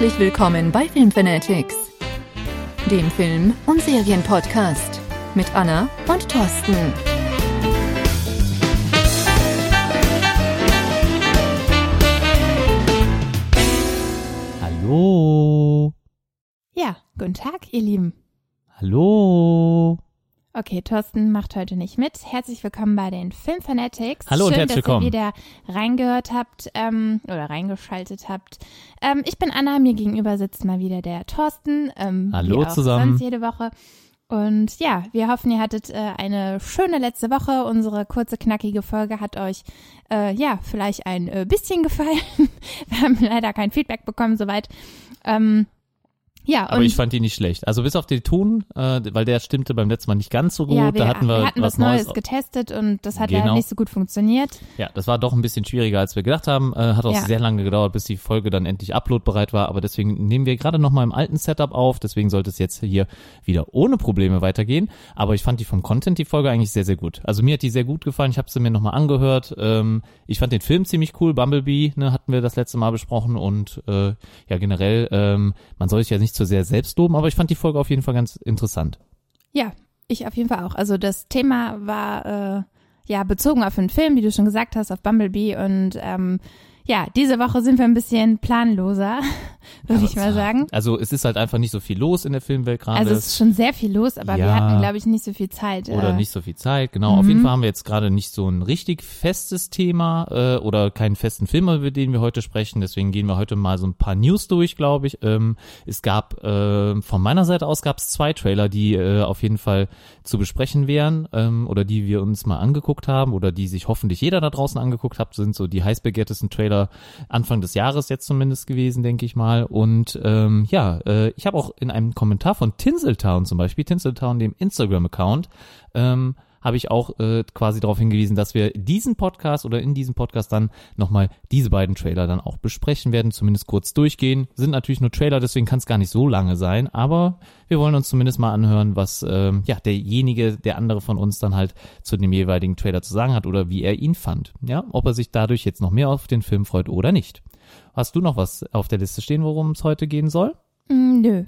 Herzlich willkommen bei Filmfanatics, dem Film- und Serienpodcast mit Anna und Thorsten. Hallo. Ja, guten Tag, ihr Lieben. Hallo. Okay, Thorsten macht heute nicht mit. Herzlich willkommen bei den Filmfanatics. Hallo und Schön, herzlich dass willkommen. ihr wieder reingehört habt ähm, oder reingeschaltet habt. Ähm, ich bin Anna, mir gegenüber sitzt mal wieder der Thorsten. Ähm, Hallo zusammen. Sonst jede Woche. Und ja, wir hoffen, ihr hattet äh, eine schöne letzte Woche. Unsere kurze, knackige Folge hat euch äh, ja vielleicht ein äh, bisschen gefallen. wir haben leider kein Feedback bekommen soweit. Ähm, ja, Aber ich fand die nicht schlecht. Also bis auf den Ton, äh, weil der stimmte beim letzten Mal nicht ganz so gut. ja, wir, da hatten wir, hatten was was Neues Neues. getestet und das hat Genau. leider nicht so gut funktioniert. Ja, das war doch ein bisschen schwieriger, als wir gedacht haben. Äh, hat auch Ja. sehr lange gedauert, bis die Folge dann endlich uploadbereit war. Aber deswegen nehmen wir gerade noch mal im alten Setup auf. Deswegen sollte es jetzt hier wieder ohne Probleme weitergehen. Aber ich fand die vom Content, die Folge eigentlich sehr, sehr gut. Also mir hat die sehr gut gefallen. Ich habe sie mir noch mal angehört. Ähm, ich fand den Film ziemlich cool. Bumblebee ne, hatten wir das letzte Mal besprochen. Und äh, ja, generell, ähm, man soll sich ja nicht zu sehr selbst loben. Aber ich fand die Folge auf jeden Fall ganz interessant. Ja, ich auf jeden Fall auch. Also das Thema war äh, ja bezogen auf den Film, wie du schon gesagt hast, auf Bumblebee und ähm, ja, diese Woche sind wir ein bisschen planloser, würde ich mal sagen. Also es ist halt einfach nicht so viel los in der Filmwelt gerade. Also es ist schon sehr viel los, aber wir Ja. hatten, glaube ich, nicht so viel Zeit. oder äh, nicht so viel Zeit, genau. Auf Mhm. jeden Fall haben wir jetzt gerade nicht so ein richtig festes Thema äh, oder keinen festen Film, über den wir heute sprechen. Deswegen gehen wir heute mal so ein paar News durch, glaube ich. Ähm, es gab äh, von meiner Seite aus gab es zwei Trailer, die äh, auf jeden Fall zu besprechen wären ähm, oder die wir uns mal angeguckt haben oder die sich hoffentlich jeder da draußen angeguckt hat. Sind so die heißbegehrtesten Trailer Anfang des Jahres jetzt zumindest gewesen, denke ich mal. Und ähm, ja, äh, ich habe auch in einem Kommentar von Tinseltown zum Beispiel, Tinseltown, dem Instagram-Account, ähm, habe ich auch äh, quasi darauf hingewiesen, dass wir diesen Podcast oder in diesem Podcast dann nochmal diese beiden Trailer dann auch besprechen werden, zumindest kurz durchgehen. Sind natürlich nur Trailer, deswegen kann es gar nicht so lange sein, aber wir wollen uns zumindest mal anhören, was ähm, ja derjenige, der andere von uns dann halt zu dem jeweiligen Trailer zu sagen hat oder wie er ihn fand. Ja, ob er sich dadurch jetzt noch mehr auf den Film freut oder nicht. Hast du noch was auf der Liste stehen, worum es heute gehen soll? mm, nö.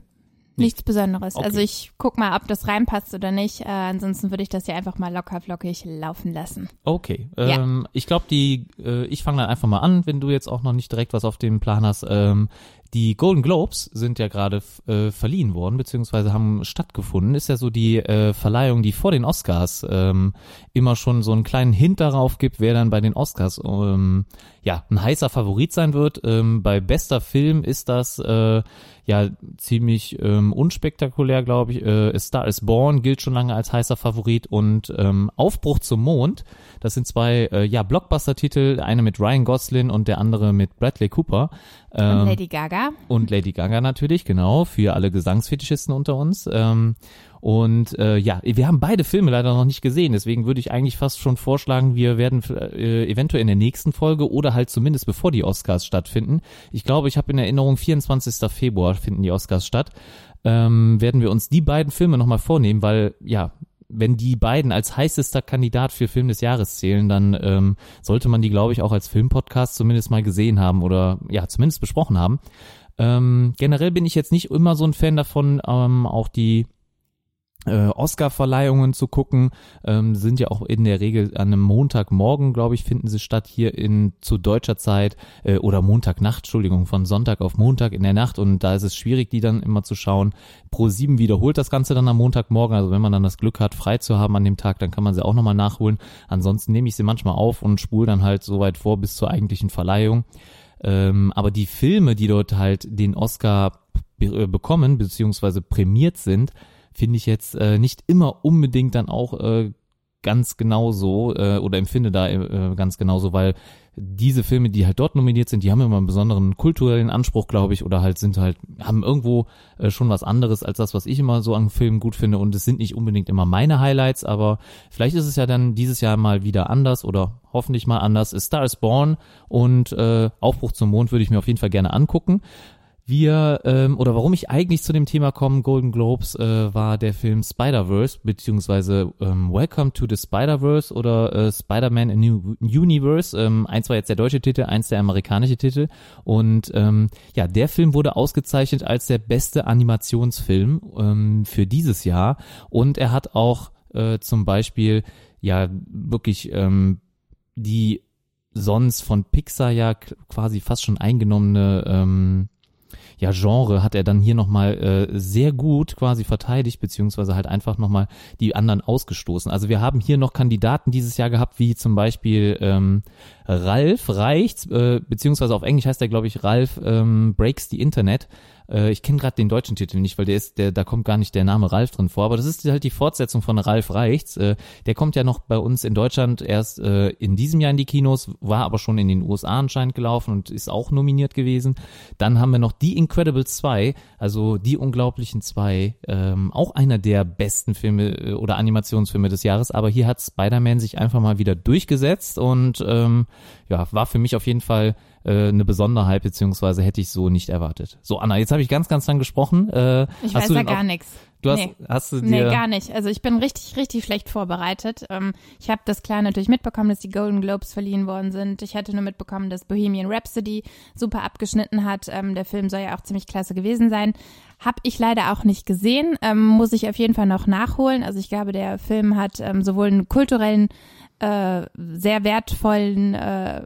Nichts Besonderes. Okay. Also ich guck mal, ob das reinpasst oder nicht. Äh, ansonsten würde ich das hier einfach mal locker flockig laufen lassen. Okay, Ja. ähm, ich glaube, die, äh, ich fange dann einfach mal an, wenn du jetzt auch noch nicht direkt was auf dem Plan hast. Ähm, die Golden Globes sind ja gerade äh, verliehen worden, beziehungsweise haben stattgefunden. Ist ja so die äh, Verleihung, die vor den Oscars ähm, immer schon so einen kleinen Hint darauf gibt, wer dann bei den Oscars ähm, ja ein heißer Favorit sein wird. Ähm, bei bester Film ist das äh, ja ziemlich ähm, unspektakulär, glaube ich. Äh, A Star is Born gilt schon lange als heißer Favorit und ähm, Aufbruch zum Mond. Das sind zwei äh, ja Blockbuster-Titel, eine mit Ryan Gosling und der andere mit Bradley Cooper. Und Ähm, Lady Gaga. und Lady Gaga natürlich, genau, für alle Gesangsfetischisten unter uns. Ähm, und äh, ja, wir haben beide Filme leider noch nicht gesehen, deswegen würde ich eigentlich fast schon vorschlagen, wir werden äh, eventuell in der nächsten Folge oder halt zumindest bevor die Oscars stattfinden. Ich glaube, ich habe in Erinnerung, 24. Februar finden die Oscars statt. Ähm, werden wir uns die beiden Filme nochmal vornehmen, weil ja, wenn die beiden als heißester Kandidat für Film des Jahres zählen, dann ähm, sollte man die, glaube ich, auch als Filmpodcast zumindest mal gesehen haben oder ja, zumindest besprochen haben. Ähm, generell bin ich jetzt nicht immer so ein Fan davon, ähm, auch die äh, Oscar-Verleihungen zu gucken, ähm, sind ja auch in der Regel an einem Montagmorgen, glaube ich, finden sie statt hier in zu deutscher Zeit äh, oder Montagnacht, Entschuldigung, von Sonntag auf Montag in der Nacht und da ist es schwierig, die dann immer zu schauen. Pro 7 wiederholt das Ganze dann am Montagmorgen, also wenn man dann das Glück hat, frei zu haben an dem Tag, dann kann man sie auch nochmal nachholen. Ansonsten nehme ich sie manchmal auf und spule dann halt so weit vor bis zur eigentlichen Verleihung. Ähm, aber die Filme, die dort halt den Oscar be äh, bekommen, beziehungsweise prämiert sind, finde ich jetzt äh, nicht immer unbedingt dann auch äh, ganz genauso äh, oder empfinde da äh, ganz genauso, weil diese Filme, die halt dort nominiert sind, die haben immer einen besonderen kulturellen Anspruch, glaube ich, oder halt sind halt, haben irgendwo äh, schon was anderes als das, was ich immer so an Filmen gut finde und es sind nicht unbedingt immer meine Highlights, aber vielleicht ist es ja dann dieses Jahr mal wieder anders oder hoffentlich mal anders. A Star is Born und äh, Aufbruch zum Mond würde ich mir auf jeden Fall gerne angucken. Wir, ähm, oder warum ich eigentlich zu dem Thema komme, Golden Globes, äh, war der Film Spider-Verse, beziehungsweise ähm, Welcome to the Spider-Verse oder äh, Spider-Man a New Universe. Ähm, eins war jetzt der deutsche Titel, eins der amerikanische Titel. Und ähm, ja, der Film wurde ausgezeichnet als der beste Animationsfilm ähm, für dieses Jahr. Und er hat auch äh, zum Beispiel ja wirklich ähm, die sonst von Pixar ja quasi fast schon eingenommene ähm, ja, Genre hat er dann hier nochmal äh, sehr gut quasi verteidigt, beziehungsweise halt einfach nochmal die anderen ausgestoßen. Also wir haben hier noch Kandidaten dieses Jahr gehabt, wie zum Beispiel ähm, Ralf Reichts, äh, beziehungsweise auf Englisch heißt er, glaube ich, Ralf ähm, Breaks the Internet. Äh, ich kenne gerade den deutschen Titel nicht, weil der ist, der, da kommt gar nicht der Name Ralf drin vor, aber das ist halt die Fortsetzung von Ralf Reichts. Äh, der kommt ja noch bei uns in Deutschland erst äh, in diesem Jahr in die Kinos, war aber schon in den USA anscheinend gelaufen und ist auch nominiert gewesen. Dann haben wir noch Die Incredibles 2, also Die Unglaublichen 2, ähm, auch einer der besten Filme äh, oder Animationsfilme des Jahres, aber hier hat Spider-Man sich einfach mal wieder durchgesetzt und ähm, ja, war für mich auf jeden Fall äh, eine Besonderheit, beziehungsweise hätte ich so nicht erwartet. So, Anna, jetzt habe ich ganz, ganz lang gesprochen. Äh, ich weiß ja gar nichts. Du hast, nee. hast du dir. Nee, gar nicht. Also ich bin richtig, richtig schlecht vorbereitet. Ähm, ich habe das klar natürlich mitbekommen, dass die Golden Globes verliehen worden sind. Ich hatte nur mitbekommen, dass Bohemian Rhapsody super abgeschnitten hat. Ähm, der Film soll ja auch ziemlich klasse gewesen sein. Hab ich leider auch nicht gesehen. Ähm, muss ich auf jeden Fall noch nachholen. Also ich glaube, der Film hat ähm, sowohl einen kulturellen, äh, sehr wertvollen äh,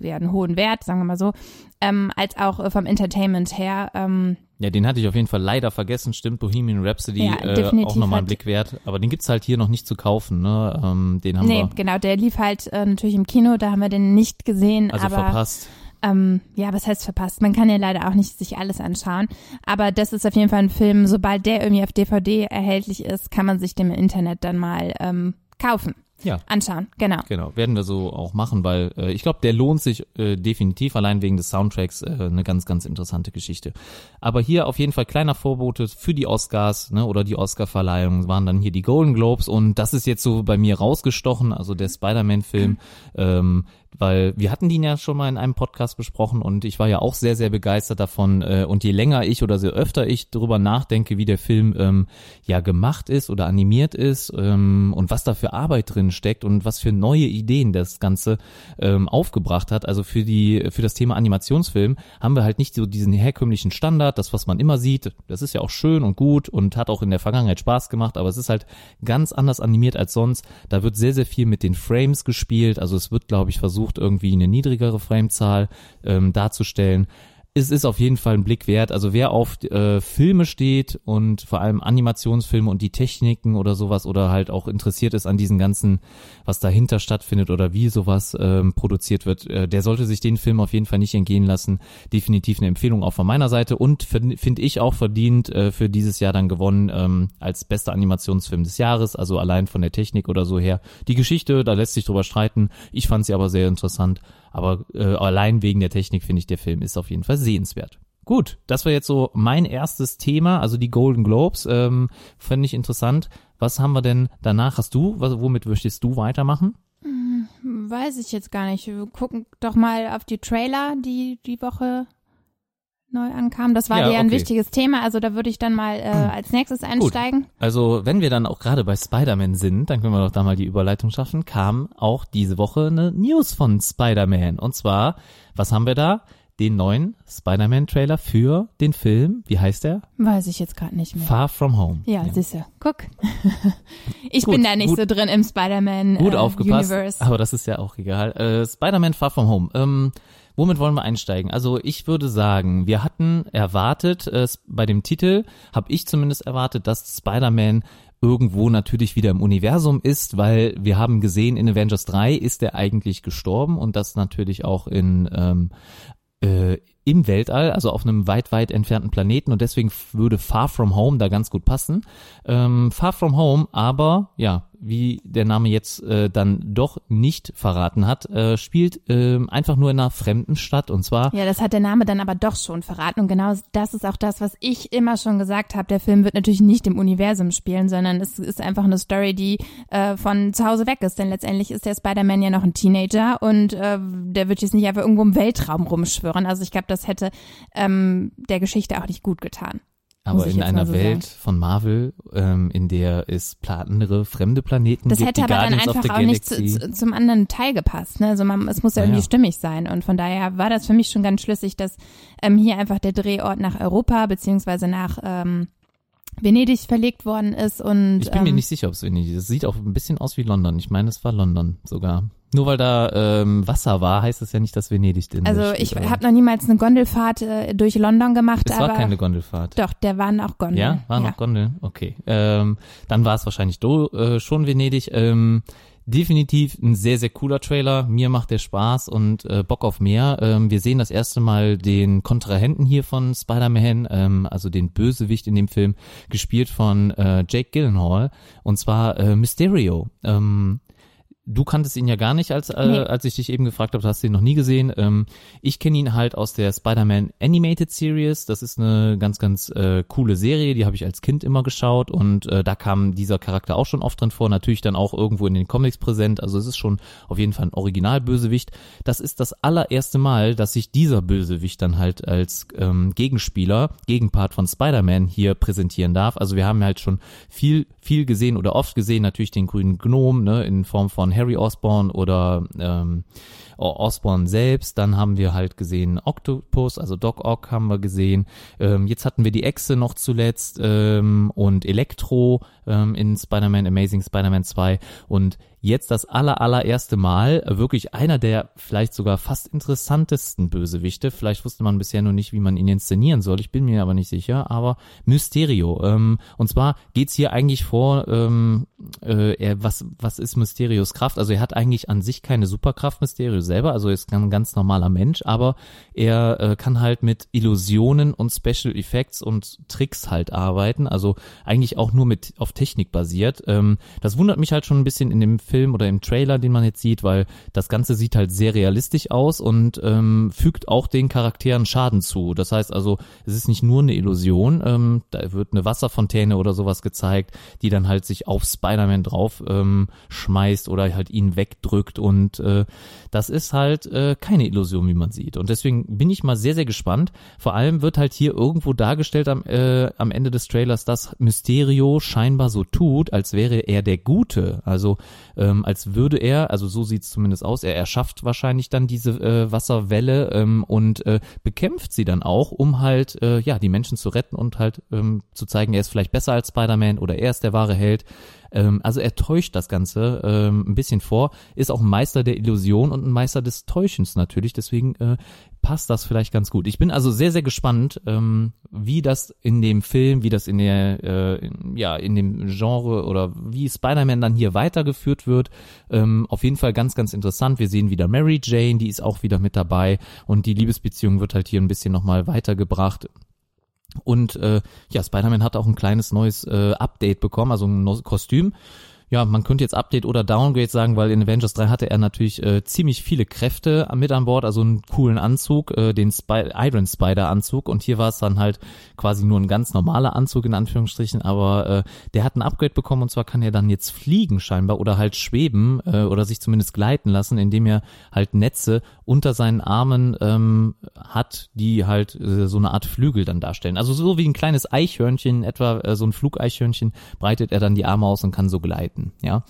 ja, einen hohen Wert, sagen wir mal so, ähm, als auch äh, vom Entertainment her. Ähm, ja, den hatte ich auf jeden Fall leider vergessen. Stimmt, Bohemian Rhapsody Ja, äh, auch nochmal einen Blick wert. Aber den gibt's halt hier noch nicht zu kaufen. Ne? Ähm, den haben nee, wir genau, der lief halt äh, natürlich im Kino, da haben wir den nicht gesehen, also aber verpasst. ähm, ja, was heißt verpasst? Man kann ja leider auch nicht sich alles anschauen, aber das ist auf jeden Fall ein Film, sobald der irgendwie auf DVD erhältlich ist, kann man sich den im Internet dann mal ähm, kaufen, Ja. anschauen, genau. Genau, werden wir so auch machen, weil äh, ich glaube, der lohnt sich äh, definitiv, allein wegen des Soundtracks, äh, eine ganz, ganz interessante Geschichte. Aber hier auf jeden Fall kleiner Vorbote für die Oscars ne, oder die Oscar-Verleihung waren dann hier die Golden Globes und das ist jetzt so bei mir rausgestochen, also der Spider-Man-Film, ähm, weil wir hatten den ja schon mal in einem Podcast besprochen und ich war ja auch sehr, sehr begeistert davon äh, und je länger ich oder je öfter ich darüber nachdenke, wie der Film ähm, ja gemacht ist oder animiert ist ähm, und was da für Arbeit drin steckt und was für neue Ideen das Ganze ähm, aufgebracht hat. Also für die für das Thema Animationsfilm haben wir halt nicht so diesen herkömmlichen Standard, das was man immer sieht. Das ist ja auch schön und gut und hat auch in der Vergangenheit Spaß gemacht, aber es ist halt ganz anders animiert als sonst. Da wird sehr sehr viel mit den Frames gespielt. Also es wird, glaube ich, versucht irgendwie eine niedrigere Framezahl ähm, darzustellen es ist auf jeden Fall ein Blick wert. Also wer auf äh, Filme steht und vor allem Animationsfilme und die Techniken oder sowas oder halt auch interessiert ist an diesen ganzen, was dahinter stattfindet oder wie sowas ähm, produziert wird, äh, der sollte sich den Film auf jeden Fall nicht entgehen lassen. Definitiv eine Empfehlung auch von meiner Seite und finde ich auch verdient äh, für dieses Jahr dann gewonnen ähm, als bester Animationsfilm des Jahres, also allein von der Technik oder so her. Die Geschichte, da lässt sich drüber streiten. Ich fand sie aber sehr interessant. Aber äh, allein wegen der Technik finde ich, der Film ist auf jeden Fall sehenswert. Gut, das war jetzt so mein erstes Thema, also die Golden Globes. Ähm, Fände ich interessant. Was haben wir denn danach? Hast du, was, womit möchtest du weitermachen? Weiß ich jetzt gar nicht. Wir gucken doch mal auf die Trailer, die die Woche neu ankamen. Das war Ja, dir ja ein okay. wichtiges Thema, also da würde ich dann mal äh, als nächstes einsteigen. Also, wenn wir dann auch gerade bei Spider-Man sind, dann können wir doch da mal die Überleitung schaffen, kam auch diese Woche eine News von Spider-Man. Und zwar, was haben wir da? Den neuen Spider-Man-Trailer für den Film, wie heißt der? Weiß ich jetzt gerade nicht mehr. Far From Home. ja, siehste. Guck. ich Gut, bin da nicht gut. so drin im Spider-Man Gut äh, aufgepasst, Universe. aber das ist ja auch egal. Äh, Spider-Man Far From Home. Ähm, womit wollen wir einsteigen? Also ich würde sagen, wir hatten erwartet, äh, bei dem Titel habe ich zumindest erwartet, dass Spider-Man irgendwo natürlich wieder im Universum ist, weil wir haben gesehen, in Avengers 3 ist er eigentlich gestorben und das natürlich auch in ähm, äh, im Weltall, also auf einem weit, weit entfernten Planeten und deswegen würde Far From Home da ganz gut passen. Ähm, Far From Home, aber ja, wie der Name jetzt äh, dann doch nicht verraten hat, äh, spielt äh, einfach nur in einer fremden Stadt und zwar. Ja, das hat der Name dann aber doch schon verraten und genau das ist auch das, was ich immer schon gesagt habe. Der Film wird natürlich nicht im Universum spielen, sondern es ist einfach eine Story, die äh, von zu Hause weg ist, denn letztendlich ist der Spider-Man ja noch ein Teenager und äh, der wird jetzt nicht einfach irgendwo im Weltraum rumschwören. Also ich glaube, das hätte ähm, der Geschichte auch nicht gut getan. Aber in einer so Welt sagen. von Marvel, ähm, in der es andere fremde Planeten das gibt, hätte die aber Guardians dann einfach auch nicht zu, zum anderen Teil gepasst. Ne? Also man, es muss ja irgendwie ja. stimmig sein. Und von daher war das für mich schon ganz schlüssig, dass ähm, hier einfach der Drehort nach Europa beziehungsweise nach ähm, Venedig verlegt worden ist und ich bin ähm, mir nicht sicher, ob es Venedig ist. Es sieht auch ein bisschen aus wie London. Ich meine, es war London sogar. Nur weil da ähm, Wasser war, heißt es ja nicht, dass Venedig denn Also ich habe noch niemals eine Gondelfahrt äh, durch London gemacht. Es aber war keine Gondelfahrt. Doch, der waren auch Gondeln. Ja, waren ja. auch Gondeln. Okay, ähm, dann war es wahrscheinlich do, äh, schon Venedig. Ähm, definitiv ein sehr, sehr cooler Trailer. Mir macht der Spaß und äh, Bock auf mehr. Ähm, wir sehen das erste Mal den Kontrahenten hier von Spider-Man, ähm, also den Bösewicht in dem Film, gespielt von äh, Jake Gyllenhaal und zwar äh, Mysterio. Ähm, du kanntest ihn ja gar nicht, als, äh, nee. als ich dich eben gefragt habe, du hast ihn noch nie gesehen. Ähm, ich kenne ihn halt aus der Spider-Man Animated Series. Das ist eine ganz, ganz äh, coole Serie, die habe ich als Kind immer geschaut und äh, da kam dieser Charakter auch schon oft drin vor. Natürlich dann auch irgendwo in den Comics präsent. Also es ist schon auf jeden Fall ein Original-Bösewicht. Das ist das allererste Mal, dass sich dieser Bösewicht dann halt als ähm, Gegenspieler, Gegenpart von Spider-Man hier präsentieren darf. Also wir haben halt schon viel, viel gesehen oder oft gesehen, natürlich den grünen Gnom ne, in Form von Harry Osborn oder ähm, Osborn selbst. Dann haben wir halt gesehen Octopus, also Doc Ock haben wir gesehen. Ähm, jetzt hatten wir die Echse noch zuletzt ähm, und Elektro ähm, in Spider-Man Amazing Spider-Man 2 und jetzt das aller, allererste Mal wirklich einer der vielleicht sogar fast interessantesten Bösewichte. Vielleicht wusste man bisher nur nicht, wie man ihn inszenieren soll. Ich bin mir aber nicht sicher. Aber Mysterio. Ähm, und zwar geht's hier eigentlich vor, ähm, äh, er, was, was ist Mysterios Kraft? Also er hat eigentlich an sich keine Superkraft, Mysterio selber. Also er ist ein ganz normaler Mensch, aber er äh, kann halt mit Illusionen und Special Effects und Tricks halt arbeiten. Also eigentlich auch nur mit auf Technik basiert. Ähm, das wundert mich halt schon ein bisschen in dem Film oder im Trailer, den man jetzt sieht, weil das Ganze sieht halt sehr realistisch aus und ähm, fügt auch den Charakteren Schaden zu. Das heißt also, es ist nicht nur eine Illusion, ähm, da wird eine Wasserfontäne oder sowas gezeigt, die dann halt sich auf Spider-Man drauf ähm, schmeißt oder halt ihn wegdrückt und äh, das ist halt äh, keine Illusion, wie man sieht. Und deswegen bin ich mal sehr, sehr gespannt. Vor allem wird halt hier irgendwo dargestellt am, äh, am Ende des Trailers, dass Mysterio scheinbar so tut, als wäre er der Gute. Also ähm, als würde er, also so sieht es zumindest aus, er erschafft wahrscheinlich dann diese äh, Wasserwelle ähm, und äh, bekämpft sie dann auch, um halt äh, ja die Menschen zu retten und halt ähm, zu zeigen, er ist vielleicht besser als Spider-Man oder er ist der wahre Held. Ähm, also er täuscht das Ganze ähm, ein bisschen vor, ist auch ein Meister der Illusion und ein Meister des Täuschens natürlich. Deswegen äh, passt das vielleicht ganz gut. Ich bin also sehr, sehr gespannt, ähm, wie das in dem Film, wie das in der, äh, ja, in dem Genre oder wie Spider-Man dann hier weitergeführt wird. Ähm, auf jeden Fall ganz, ganz interessant. Wir sehen wieder Mary Jane, die ist auch wieder mit dabei und die Liebesbeziehung wird halt hier ein bisschen nochmal weitergebracht. Und äh, ja, Spider-Man hat auch ein kleines neues äh, Update bekommen, also ein neues Kostüm ja, man könnte jetzt Update oder Downgrade sagen, weil in Avengers 3 hatte er natürlich äh, ziemlich viele Kräfte mit an Bord, also einen coolen Anzug, äh, den Spy Iron Spider Anzug. Und hier war es dann halt quasi nur ein ganz normaler Anzug in Anführungsstrichen, aber äh, der hat ein Upgrade bekommen und zwar kann er dann jetzt fliegen scheinbar oder halt schweben äh, oder sich zumindest gleiten lassen, indem er halt Netze unter seinen Armen ähm, hat, die halt äh, so eine Art Flügel dann darstellen. Also so wie ein kleines Eichhörnchen, etwa äh, so ein Flugeichhörnchen, breitet er dann die Arme aus und kann so gleiten halten, ja.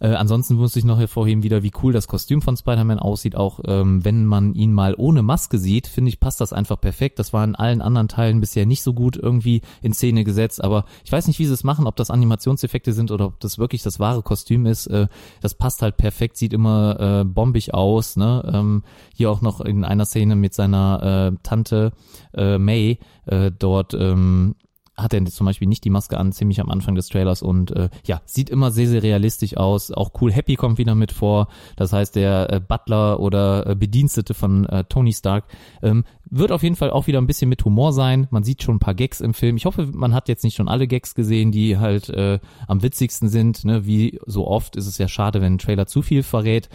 Äh, ansonsten muss ich noch hervorheben wieder, wie cool das Kostüm von Spider-Man aussieht. Auch ähm, wenn man ihn mal ohne Maske sieht, finde ich, passt das einfach perfekt. Das war in allen anderen Teilen bisher nicht so gut irgendwie in Szene gesetzt. Aber ich weiß nicht, wie sie es machen, ob das Animationseffekte sind oder ob das wirklich das wahre Kostüm ist. Äh, das passt halt perfekt, sieht immer äh, bombig aus. Ne? Ähm, hier auch noch in einer Szene mit seiner äh, Tante äh, May äh, dort ähm, hat er zum Beispiel nicht die Maske an, ziemlich am Anfang des Trailers und äh, ja, sieht immer sehr, sehr realistisch aus. Auch Cool Happy kommt wieder mit vor. Das heißt, der äh, Butler oder äh, Bedienstete von äh, Tony Stark ähm, wird auf jeden Fall auch wieder ein bisschen mit Humor sein. Man sieht schon ein paar Gags im Film. Ich hoffe, man hat jetzt nicht schon alle Gags gesehen, die halt äh, am witzigsten sind. Ne? Wie so oft ist es ja schade, wenn ein Trailer zu viel verrät.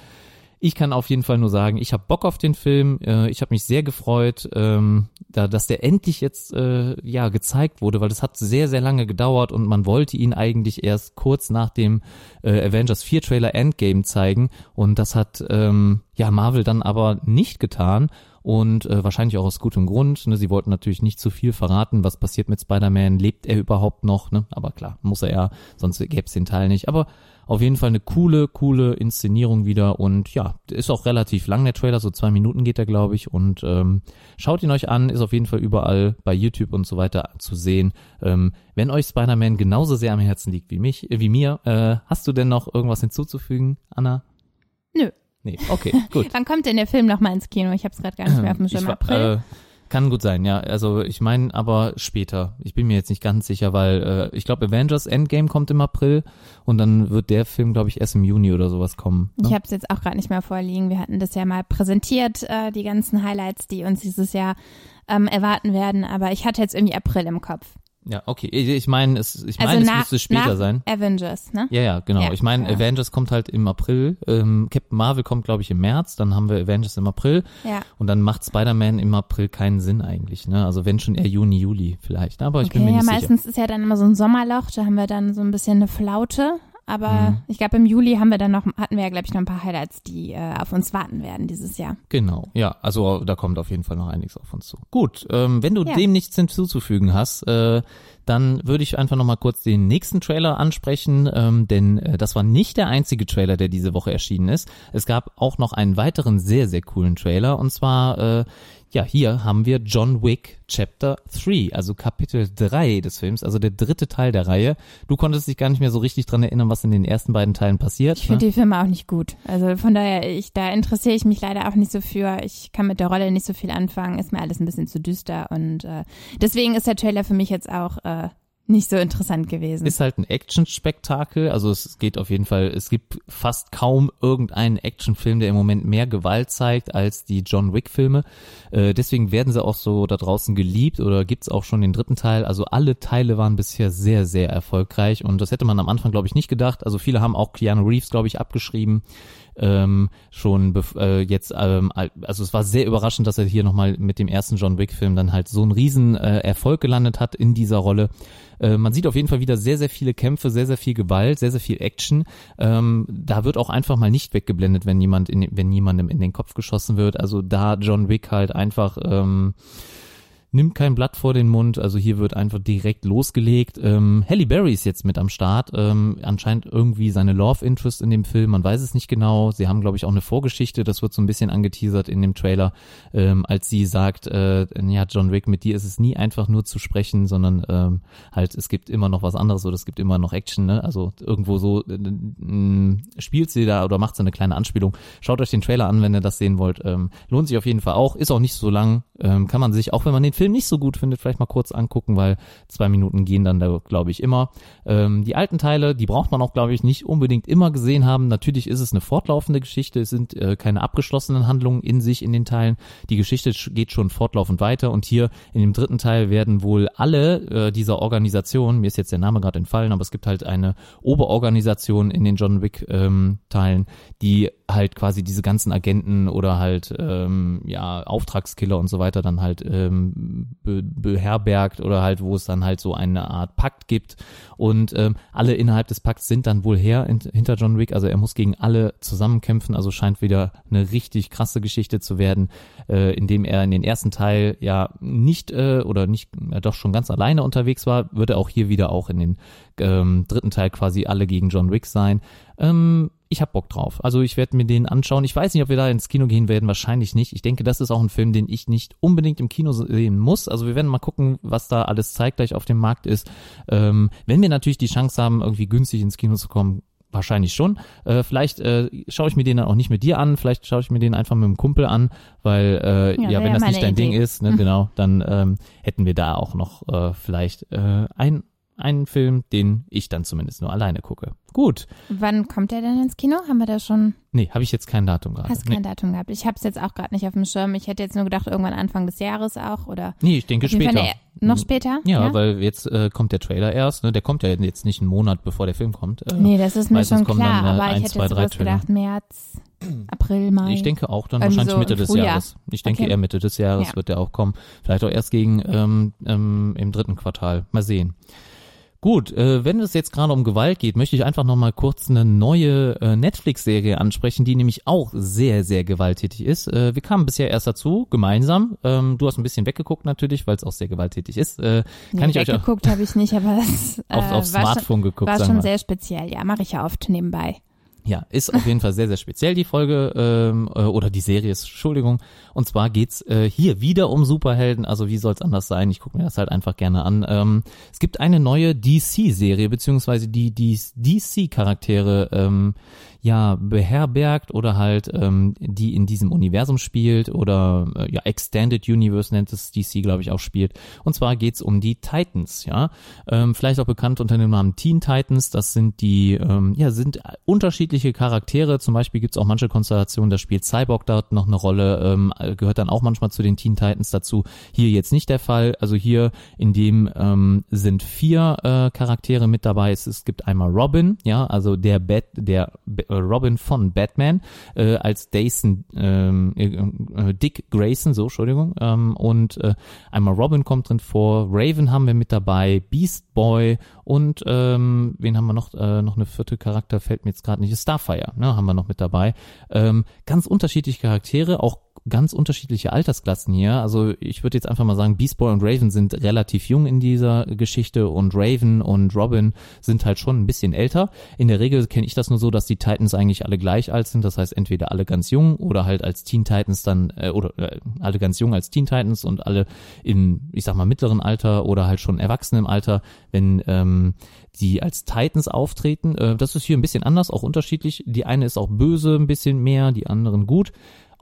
Ich kann auf jeden Fall nur sagen, ich habe Bock auf den Film. Äh, ich habe mich sehr gefreut, ähm, da, dass der endlich jetzt äh, ja gezeigt wurde, weil das hat sehr sehr lange gedauert und man wollte ihn eigentlich erst kurz nach dem äh, Avengers 4 Trailer Endgame zeigen und das hat ähm, ja Marvel dann aber nicht getan und äh, wahrscheinlich auch aus gutem Grund. Ne? Sie wollten natürlich nicht zu viel verraten, was passiert mit Spider-Man, lebt er überhaupt noch, ne? aber klar, muss er ja, sonst gäbe es den Teil nicht. Aber auf jeden Fall eine coole, coole Inszenierung wieder und ja, ist auch relativ lang der Trailer, so zwei Minuten geht er, glaube ich. Und ähm, schaut ihn euch an, ist auf jeden Fall überall bei YouTube und so weiter zu sehen. Ähm, wenn euch Spider-Man genauso sehr am Herzen liegt wie mich, äh, wie mir, äh, hast du denn noch irgendwas hinzuzufügen, Anna? Nö. Nee, okay, gut. Wann kommt denn der Film nochmal ins Kino? Ich habe es gerade gar nicht mehr auf dem Schirm. Ich, April? Äh, kann gut sein, ja. Also ich meine aber später. Ich bin mir jetzt nicht ganz sicher, weil äh, ich glaube Avengers Endgame kommt im April und dann wird der Film, glaube ich, erst im Juni oder sowas kommen. Ne? Ich habe es jetzt auch gerade nicht mehr vorliegen. Wir hatten das ja mal präsentiert, äh, die ganzen Highlights, die uns dieses Jahr ähm, erwarten werden. Aber ich hatte jetzt irgendwie April im Kopf. Ja, okay. Ich meine, es, ich meine, Also es müsste später sein. Avengers, ne? Ja, ja, genau. Ja, ich meine, ja. Avengers kommt halt im April. Ähm, Captain Marvel kommt, glaube ich, im März. Dann haben wir Avengers im April. Ja. Und dann macht Spider-Man im April keinen Sinn eigentlich. Ne? Also wenn schon eher Juni, Juli vielleicht. Aber ich bin Okay, mir ja, nicht sicher. meistens ist ja dann immer so ein Sommerloch, da haben wir dann so ein bisschen eine Flaute. Aber Mhm. ich glaube, im Juli haben wir dann noch, hatten wir ja, glaube ich, noch ein paar Highlights, die äh, auf uns warten werden dieses Jahr. Genau, ja, also da kommt auf jeden Fall noch einiges auf uns zu. Gut, ähm, wenn du Ja. dem nichts hinzuzufügen hast, äh, dann würde ich einfach nochmal kurz den nächsten Trailer ansprechen, ähm, denn äh, das war nicht der einzige Trailer, der diese Woche erschienen ist. Es gab auch noch einen weiteren sehr, sehr coolen Trailer und zwar, äh, ja, hier haben wir John Wick Chapter 3, also Kapitel 3 des Films, also der dritte Teil der Reihe. Du konntest dich gar nicht mehr so richtig dran erinnern, was in den ersten beiden Teilen passiert. Ich finde ne? die Filme auch nicht gut. Also von daher, ich, da interessiere ich mich leider auch nicht so für. Ich kann mit der Rolle nicht so viel anfangen. Ist mir alles ein bisschen zu düster. Und äh, deswegen ist der Trailer für mich jetzt auch äh, nicht so interessant gewesen. ist halt ein Action-Spektakel. Also es geht auf jeden Fall, es gibt fast kaum irgendeinen Actionfilm, der im Moment mehr Gewalt zeigt als die John Wick-Filme. Äh, deswegen werden sie auch so da draußen geliebt oder gibt's auch schon den dritten Teil. Also alle Teile waren bisher sehr, sehr erfolgreich und das hätte man am Anfang, glaube ich, nicht gedacht. Also viele haben auch Keanu Reeves, glaube ich, abgeschrieben. Ähm, schon äh, jetzt, ähm, al- also es war sehr überraschend, dass er hier nochmal mit dem ersten John Wick-Film dann halt so einen riesen äh, Erfolg gelandet hat in dieser Rolle. Äh, man sieht auf jeden Fall wieder sehr, sehr viele Kämpfe, sehr, sehr viel Gewalt, sehr, sehr viel Action. Ähm, da wird auch einfach mal nicht weggeblendet, wenn jemand, in, wenn jemandem in den Kopf geschossen wird. Also da John Wick halt einfach ähm, nimmt kein Blatt vor den Mund. Also hier wird einfach direkt losgelegt. Ähm, Halle Berry ist jetzt mit am Start. Ähm, anscheinend irgendwie seine Love Interest in dem Film. Man weiß es nicht genau. Sie haben, glaube ich, auch eine Vorgeschichte. Das wird so ein bisschen angeteasert in dem Trailer, ähm, als sie sagt, äh, ja, John Wick, mit dir ist es nie einfach nur zu sprechen, sondern ähm, halt, es gibt immer noch was anderes oder es gibt immer noch Action. Ne? Also irgendwo so äh, äh, spielt sie da oder macht so eine kleine Anspielung. Schaut euch den Trailer an, wenn ihr das sehen wollt. Ähm, lohnt sich auf jeden Fall auch. Ist auch nicht so lang. Ähm, kann man sich, auch wenn man den Film nicht so gut findet, vielleicht mal kurz angucken, weil zwei Minuten gehen dann da, glaube ich, immer. Ähm, die alten Teile, die braucht man auch, glaube ich, nicht unbedingt immer gesehen haben. Natürlich ist es eine fortlaufende Geschichte. Es sind äh, keine abgeschlossenen Handlungen in sich in den Teilen. Die Geschichte sch- geht schon fortlaufend weiter und hier in dem dritten Teil werden wohl alle äh, dieser Organisationen, mir ist jetzt der Name gerade entfallen, aber es gibt halt eine Oberorganisation in den John Wick ähm, Teilen, die halt quasi diese ganzen Agenten oder halt ähm, ja Auftragskiller und so weiter dann halt ähm, be beherbergt oder halt wo es dann halt so eine Art Pakt gibt. Und ähm, alle innerhalb des Pakts sind dann wohl her in, hinter John Wick, also er muss gegen alle zusammenkämpfen, also scheint wieder eine richtig krasse Geschichte zu werden, äh, indem er in den ersten Teil ja nicht äh, oder nicht äh, doch schon ganz alleine unterwegs war, wird er auch hier wieder auch in den ähm, dritten Teil quasi alle gegen John Wick sein. Ähm, ich hab Bock drauf. Also ich werde mir den anschauen. Ich weiß nicht, ob wir da ins Kino gehen werden. Wahrscheinlich nicht. Ich denke, das ist auch ein Film, den ich nicht unbedingt im Kino sehen muss. Also wir werden mal gucken, was da alles zeitgleich auf dem Markt ist. Ähm, wenn wir natürlich die Chance haben, irgendwie günstig ins Kino zu kommen, wahrscheinlich schon. Äh, vielleicht äh, schaue ich mir den dann auch nicht mit dir an, vielleicht schaue ich mir den einfach mit dem Kumpel an, weil äh, ja, Ja, wenn das nicht dein Ding Idee. ist, ne, genau, dann ähm, hätten wir da auch noch äh, vielleicht äh, ein, einen Film, den ich dann zumindest nur alleine gucke. Gut. Wann kommt der denn ins Kino? Haben wir da schon, Nee, habe ich jetzt kein Datum gerade. hast Nee. kein Datum gehabt? Ich habe es jetzt auch gerade nicht auf dem Schirm. Ich hätte jetzt nur gedacht, irgendwann Anfang des Jahres auch oder Nee, ich denke jeden Fall später. eine- noch später? Ja, weil jetzt äh, kommt der Trailer erst, ne? Der kommt ja jetzt nicht einen Monat, bevor der Film kommt. Äh, Nee, das ist mir schon klar, dann, äh, aber ich ein, hätte zwei, jetzt drei gedacht, März, April, Mai. Ich denke auch dann wahrscheinlich so Mitte des Frühjahr. Jahres. Ich denke Okay. eher Mitte des Jahres Ja. wird der auch kommen. Vielleicht auch erst gegen ähm, ähm, im dritten Quartal. Mal sehen. Gut, äh, wenn es jetzt gerade um Gewalt geht, möchte ich einfach noch mal kurz eine neue äh, Netflix-Serie ansprechen, die nämlich auch sehr, sehr gewalttätig ist. Äh, wir kamen bisher erst dazu, gemeinsam. Ähm, du hast ein bisschen weggeguckt natürlich, weil es auch sehr gewalttätig ist. Äh, kann nee, ich euch auch weggeguckt habe ich nicht, aber es äh, auf, aufs war schon, Smartphone geguckt, war schon sehr speziell. Ja, mache ich ja oft nebenbei. Ja, ist auf jeden Fall sehr, sehr speziell die Folge ähm, äh, oder die Serie ist, Entschuldigung. Und zwar geht's äh, hier wieder um Superhelden, also wie soll's anders sein? Ich gucke mir das halt einfach gerne an. Ähm, es gibt eine neue DC-Serie, beziehungsweise die, die DC-Charaktere ähm, ja beherbergt oder halt ähm, die in diesem Universum spielt oder äh, ja Extended Universe nennt es DC, glaube ich, auch spielt. Und zwar geht's um die Titans, ja. Ähm, vielleicht auch bekannt unter dem Namen Teen Titans. Das sind die, ähm, ja, sind unterschiedliche Charaktere. Zum Beispiel gibt's auch manche Konstellationen, da spielt Cyborg dort noch eine Rolle, ähm, gehört dann auch manchmal zu den Teen Titans dazu. Hier jetzt nicht der Fall. Also hier in dem ähm, sind vier äh, Charaktere mit dabei. Es, es gibt einmal Robin, ja, also der Bat, der äh, Robin von Batman äh, als Dason, ähm, äh, äh, Dick Grayson, so Entschuldigung, ähm, und äh, einmal Robin kommt drin vor, Raven haben wir mit dabei, Beast Boy und ähm, wen haben wir noch? Äh, noch eine vierte Charakter fällt mir jetzt gerade nicht. Starfire, ne, haben wir noch mit dabei. Ähm, ganz unterschiedliche Charaktere, auch ganz unterschiedliche Altersklassen hier. Also ich würde jetzt einfach mal sagen, Beast Boy und Raven sind relativ jung in dieser Geschichte und Raven und Robin sind halt schon ein bisschen älter. In der Regel kenne ich das nur so, dass die Titans eigentlich alle gleich alt sind. Das heißt entweder alle ganz jung oder halt als Teen Titans dann äh, oder äh, alle ganz jung als Teen Titans und alle in, ich sag mal, mittleren Alter oder halt schon erwachsen im Alter, wenn ähm, die als Titans auftreten. Äh, das ist hier ein bisschen anders, auch unterschiedlich. Die eine ist auch böse, ein bisschen mehr, die anderen gut.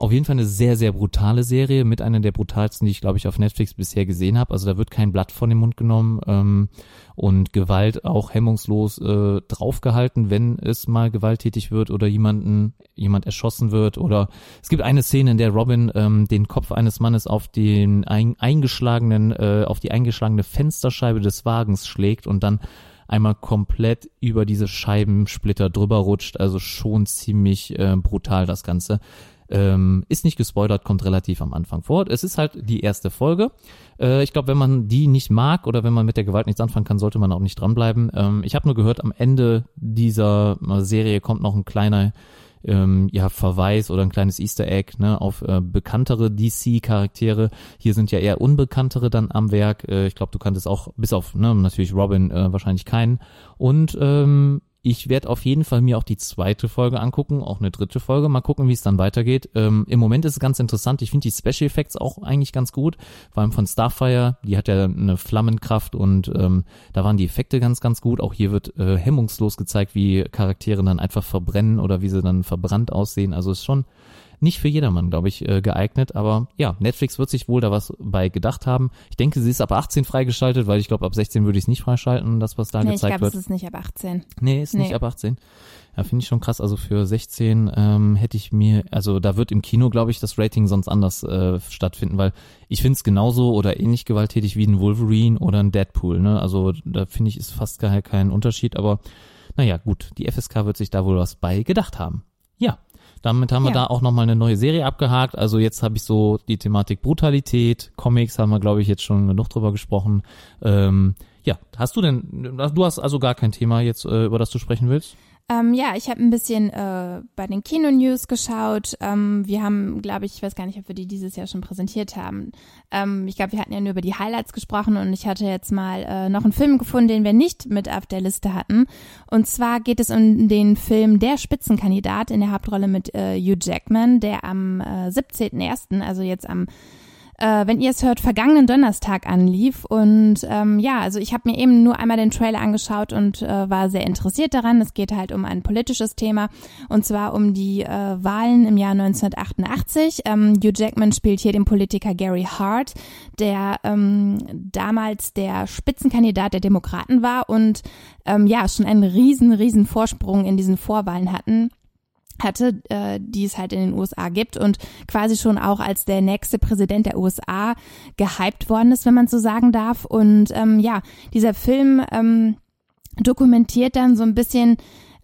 Auf jeden Fall eine sehr, sehr brutale Serie, mit einer der brutalsten, die ich, glaube ich, auf Netflix bisher gesehen habe. Also da wird kein Blatt von dem Mund genommen ähm, und Gewalt auch hemmungslos äh, draufgehalten, wenn es mal gewalttätig wird oder jemanden jemand erschossen wird. Oder es gibt eine Szene, in der Robin ähm, den Kopf eines Mannes auf den ein, eingeschlagenen, äh, auf die eingeschlagene Fensterscheibe des Wagens schlägt und dann einmal komplett über diese Scheibensplitter drüber rutscht. Also schon ziemlich äh, brutal das Ganze. Ähm, ist nicht gespoilert, kommt relativ am Anfang vor. Es ist halt die erste Folge. Äh, ich glaube, wenn man die nicht mag oder wenn man mit der Gewalt nichts anfangen kann, sollte man auch nicht dranbleiben. Ähm, ich habe nur gehört, am Ende dieser äh, Serie kommt noch ein kleiner ähm, ja, Verweis oder ein kleines Easter Egg ne, auf äh, bekanntere DC-Charaktere. Hier sind ja eher unbekanntere dann am Werk. Äh, ich glaube, du kanntest auch, bis auf ne, natürlich Robin äh, wahrscheinlich keinen. Und ähm, ich werde auf jeden Fall mir auch die zweite Folge angucken, auch eine dritte Folge. Mal gucken, wie es dann weitergeht. Ähm, Im Moment ist es ganz interessant. Ich finde die Special Effects auch eigentlich ganz gut. Vor allem von Starfire. Die hat ja eine Flammenkraft und ähm, da waren die Effekte ganz, ganz gut. Auch hier wird äh, hemmungslos gezeigt, wie Charaktere dann einfach verbrennen oder wie sie dann verbrannt aussehen. Also ist schon nicht für jedermann, glaube ich, äh, geeignet. Aber ja, Netflix wird sich wohl da was bei gedacht haben. Ich denke, sie ist ab 18 freigeschaltet, weil ich glaube, ab 16 würde ich es nicht freischalten, das, was da nee, ich gezeigt glaube, wird. es ist nicht ab 18. Nee, ist nicht Nee. ab 18. Ja, finde ich schon krass. Also für 16 ähm, hätte ich mir, also da wird im Kino, glaube ich, das Rating sonst anders äh, stattfinden, weil ich finde es genauso oder ähnlich gewalttätig wie ein Wolverine oder ein Deadpool. Ne? Also da finde ich, ist fast gar kein Unterschied. Aber naja, gut, die FSK wird sich da wohl was bei gedacht haben. Ja, damit haben wir Ja. da auch nochmal eine neue Serie abgehakt. Also jetzt habe ich so die Thematik Brutalität, Comics haben wir, glaube ich, jetzt schon genug drüber gesprochen. Ähm, ja, hast du denn, du hast also gar kein Thema jetzt, äh, über das du sprechen willst? Ähm, ja, ich habe ein bisschen äh, bei den Kino-News geschaut. Ähm, wir haben, glaube ich, ich weiß gar nicht, ob wir die dieses Jahr schon präsentiert haben. Ähm, ich glaube, wir hatten ja nur über die Highlights gesprochen und ich hatte jetzt mal äh, noch einen Film gefunden, den wir nicht mit auf der Liste hatten. Und zwar geht es um den Film Der Spitzenkandidat in der Hauptrolle mit äh, Hugh Jackman, der am äh, 17.01., also jetzt am äh, wenn ihr es hört, vergangenen Donnerstag anlief. Und ähm, ja, also ich habe mir eben nur einmal den Trailer angeschaut und äh, war sehr interessiert daran. Es geht halt um ein politisches Thema und zwar um die äh, Wahlen im Jahr 1988. Ähm, Hugh Jackman spielt hier den Politiker Gary Hart, der ähm, damals der Spitzenkandidat der Demokraten war und ähm, ja schon einen riesen, riesen Vorsprung in diesen Vorwahlen hatten hatte, äh, die es halt in den USA gibt und quasi schon auch als der nächste Präsident der USA gehypt worden ist, wenn man so sagen darf. Und ähm, ja, dieser Film ähm, dokumentiert dann so ein bisschen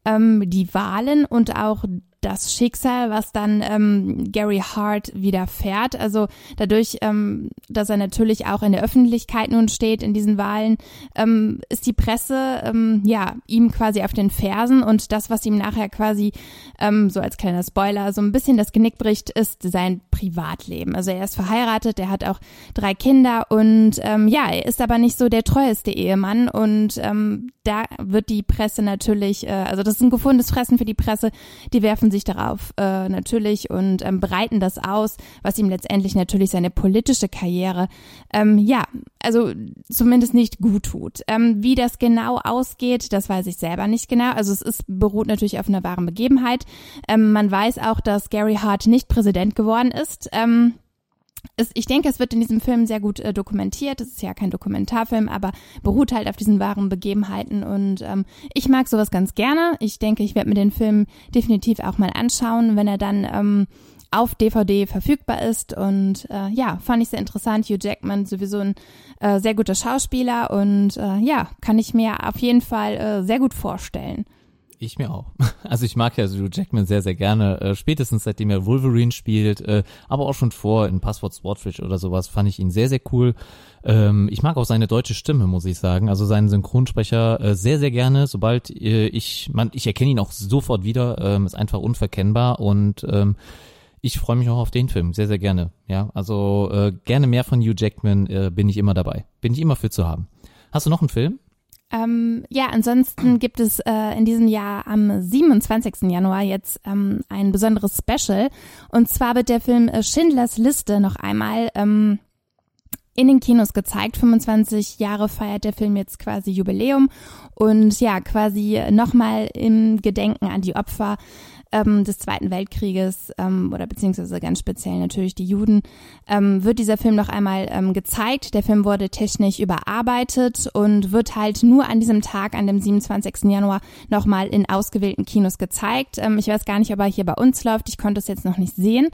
ähm, die Wahlen und auch das Schicksal, was dann ähm, Gary Hart widerfährt. Also dadurch, ähm, dass er natürlich auch in der Öffentlichkeit nun steht in diesen Wahlen, ähm, ist die Presse ähm, ja ihm quasi auf den Fersen und das, was ihm nachher quasi ähm, so als kleiner Spoiler so ein bisschen das Genick bricht, ist sein Privatleben. Also er ist verheiratet, er hat auch drei Kinder und ähm, ja, er ist aber nicht so der treueste Ehemann und ähm, da wird die Presse natürlich, äh, also das ist ein gefundenes Fressen für die Presse, die werfen sich darauf äh, natürlich und ähm, breiten das aus, was ihm letztendlich natürlich seine politische Karriere, ähm, ja, also zumindest nicht gut tut. Ähm, wie das genau ausgeht, das weiß ich selber nicht genau. Also es ist, beruht natürlich auf einer wahren Begebenheit. Ähm, man weiß auch, dass Gary Hart nicht Präsident geworden ist. Ähm, es, ich denke, es wird in diesem Film sehr gut äh, dokumentiert. Es ist ja kein Dokumentarfilm, aber beruht halt auf diesen wahren Begebenheiten. Und ähm, ich mag sowas ganz gerne. Ich denke, ich werde mir den Film definitiv auch mal anschauen, wenn er dann ähm, auf DVD verfügbar ist. Und äh, ja, fand ich sehr interessant. Hugh Jackman sowieso ein äh, sehr guter Schauspieler und äh, ja, kann ich mir auf jeden Fall äh, sehr gut vorstellen. Ich mir auch. Also ich mag ja Hugh Jackman sehr, sehr gerne. Äh, spätestens seitdem er Wolverine spielt, äh, aber auch schon vor in Passwort Swordfish oder sowas fand ich ihn sehr, sehr cool. Ähm, ich mag auch seine deutsche Stimme, muss ich sagen. Also seinen Synchronsprecher äh, sehr, sehr gerne. Sobald äh, ich, man, ich erkenne ihn auch sofort wieder. Ähm, ist einfach unverkennbar und ähm, ich freue mich auch auf den Film, sehr, sehr gerne. Ja, also äh, gerne mehr von Hugh Jackman äh, bin ich immer dabei. Bin ich immer für zu haben. Hast du noch einen Film? Ähm, ja, ansonsten gibt es äh, in diesem Jahr am 27. Januar jetzt ähm, ein besonderes Special. Und zwar wird der Film äh, Schindlers Liste noch einmal ähm, in den Kinos gezeigt. 25 Jahre feiert der Film jetzt quasi Jubiläum. Und ja, quasi nochmal im Gedenken an die Opfer ähm, des Zweiten Weltkrieges ähm, oder beziehungsweise ganz speziell natürlich die Juden, ähm, wird dieser Film noch einmal ähm, gezeigt. Der Film wurde technisch überarbeitet und wird halt nur an diesem Tag, an dem 27. Januar, nochmal in ausgewählten Kinos gezeigt. Ähm, ich weiß gar nicht, ob er hier bei uns läuft. Ich konnte es jetzt noch nicht sehen.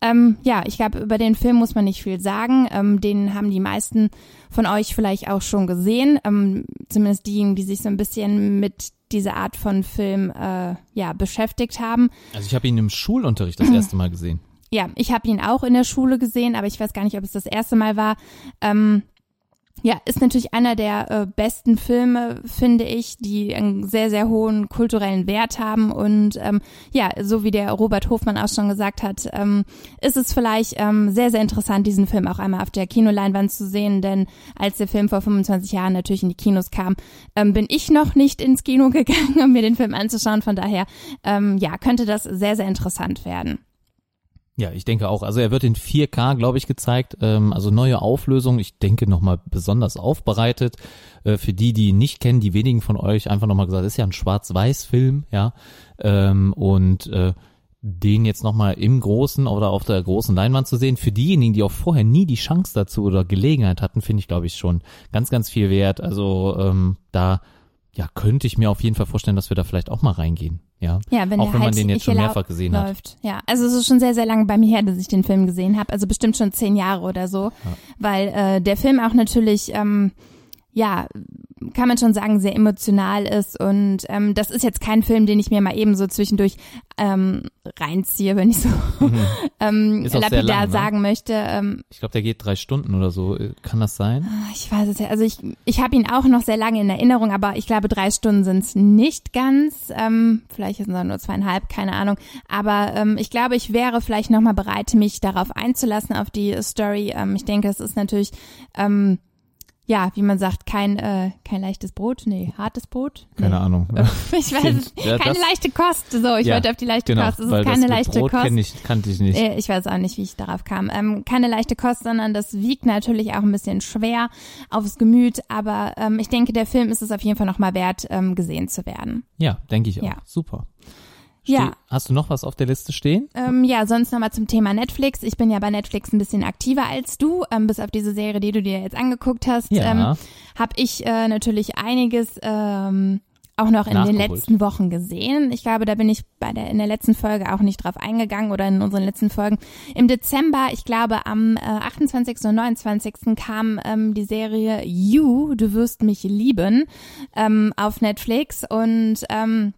Ähm, ja, ich glaube, über den Film muss man nicht viel sagen. Ähm, den haben die meisten von euch vielleicht auch schon gesehen. Ähm, zumindest diejenigen, die sich so ein bisschen mit diese Art von Film äh, ja beschäftigt haben. Also ich habe ihn im Schulunterricht das erste Mal gesehen. Ja, ich habe ihn auch in der Schule gesehen, aber ich weiß gar nicht, ob es das erste Mal war. Ähm, ja, ist natürlich einer der äh, besten Filme, finde ich, die einen sehr, sehr hohen kulturellen Wert haben. Und ähm, ja, so wie der Robert Hofmann auch schon gesagt hat, ähm, ist es vielleicht ähm, sehr, sehr interessant, diesen Film auch einmal auf der Kinoleinwand zu sehen. Denn als der Film vor 25 Jahren natürlich in die Kinos kam, ähm, bin ich noch nicht ins Kino gegangen, um mir den Film anzuschauen. Von daher, ähm, ja, könnte das sehr, sehr interessant werden. Ja, ich denke auch. Also er wird in 4K, glaube ich, gezeigt. Ähm, also neue Auflösung. Ich denke nochmal besonders aufbereitet. Äh, für die, die ihn nicht kennen, die wenigen von euch einfach nochmal gesagt, ist ja ein Schwarz-Weiß-Film, ja. Ähm, und äh, den jetzt nochmal im großen oder auf der großen Leinwand zu sehen. Für diejenigen, die auch vorher nie die Chance dazu oder Gelegenheit hatten, finde ich, glaube ich, schon ganz, ganz viel wert. Also ähm, da ja, könnte ich mir auf jeden Fall vorstellen, dass wir da vielleicht auch mal reingehen. Ja, ja wenn auch wenn man den jetzt schon mehrfach gesehen läuft. hat. Ja, also es ist schon sehr, sehr lange bei mir her, dass ich den Film gesehen habe. Also bestimmt schon zehn Jahre oder so, ja. weil äh, der Film auch natürlich ähm, ja, kann man schon sagen, sehr emotional ist. Und ähm, das ist jetzt kein Film, den ich mir mal eben so zwischendurch ähm, reinziehe, wenn ich so mhm. ähm, lapidar lang, ne? sagen möchte. Ähm, ich glaube, der geht drei Stunden oder so. Kann das sein? Ah, ich weiß es ja. Also ich, ich habe ihn auch noch sehr lange in Erinnerung, aber ich glaube, drei Stunden sind es nicht ganz. Ähm, vielleicht sind es nur zweieinhalb, keine Ahnung. Aber ähm, ich glaube, ich wäre vielleicht nochmal bereit, mich darauf einzulassen, auf die Story. Ähm, ich denke, es ist natürlich ähm, ja, wie man sagt, kein, äh, kein leichtes Brot, nee, hartes Brot. Keine nee. Ahnung. Ich weiß es, Ja, keine das- leichte Kost. So, ich Ja, wollte auf die leichte genau, Kost. Es ist keine leichte Brot Kost. kenn ich, kannte ich nicht. Äh, Ich weiß auch nicht, wie ich darauf kam. Ähm, keine leichte Kost, sondern das wiegt natürlich auch ein bisschen schwer aufs Gemüt. Aber ähm, ich denke, der Film ist es auf jeden Fall nochmal wert, ähm, gesehen zu werden. Ja, denke ich auch. Ja. Super. Ja. Ste- Hast du noch was auf der Liste stehen? Ähm, ja, sonst nochmal zum Thema Netflix. Ich bin ja bei Netflix ein bisschen aktiver als du, ähm, bis auf diese Serie, die du dir jetzt angeguckt hast. Ja. Ähm, habe ich äh, natürlich einiges ähm, auch noch in den letzten Wochen gesehen. Ich glaube, da bin ich bei der in der letzten Folge auch nicht drauf eingegangen oder in unseren letzten Folgen. Im Dezember, ich glaube am äh, 28. und 29. kam ähm, die Serie You, du wirst mich lieben, ähm, auf Netflix und ähm,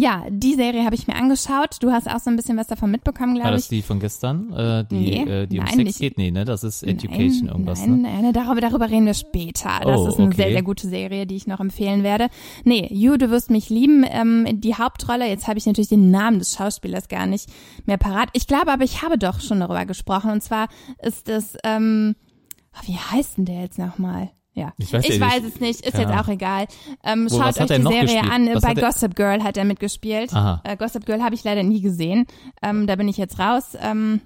ja, die Serie habe ich mir angeschaut. Du hast auch so ein bisschen was davon mitbekommen, War glaube das ich. die von gestern, äh, die, Nee, äh, die um nein, Sex geht? Nee, ne? Das ist Education nein, irgendwas, nein, ne? nein, darüber, darüber reden wir später. Das Oh, ist eine okay. sehr, sehr gute Serie, die ich noch empfehlen werde. Nee, You, du wirst mich lieben. Ähm, die Hauptrolle, jetzt habe ich natürlich den Namen des Schauspielers gar nicht mehr parat. Ich glaube aber, ich habe doch schon darüber gesprochen. Und zwar ist es, ähm, oh, wie heißt denn der jetzt nochmal? Ja, Ich weiß ja nicht. es nicht, ist Keine jetzt auch egal. Ähm, Wo, schaut euch die Serie gespielt? an. Was Bei Gossip Girl hat er mitgespielt. Äh, Gossip Girl habe ich leider nie gesehen. Ähm, da bin ich jetzt raus. Ähm,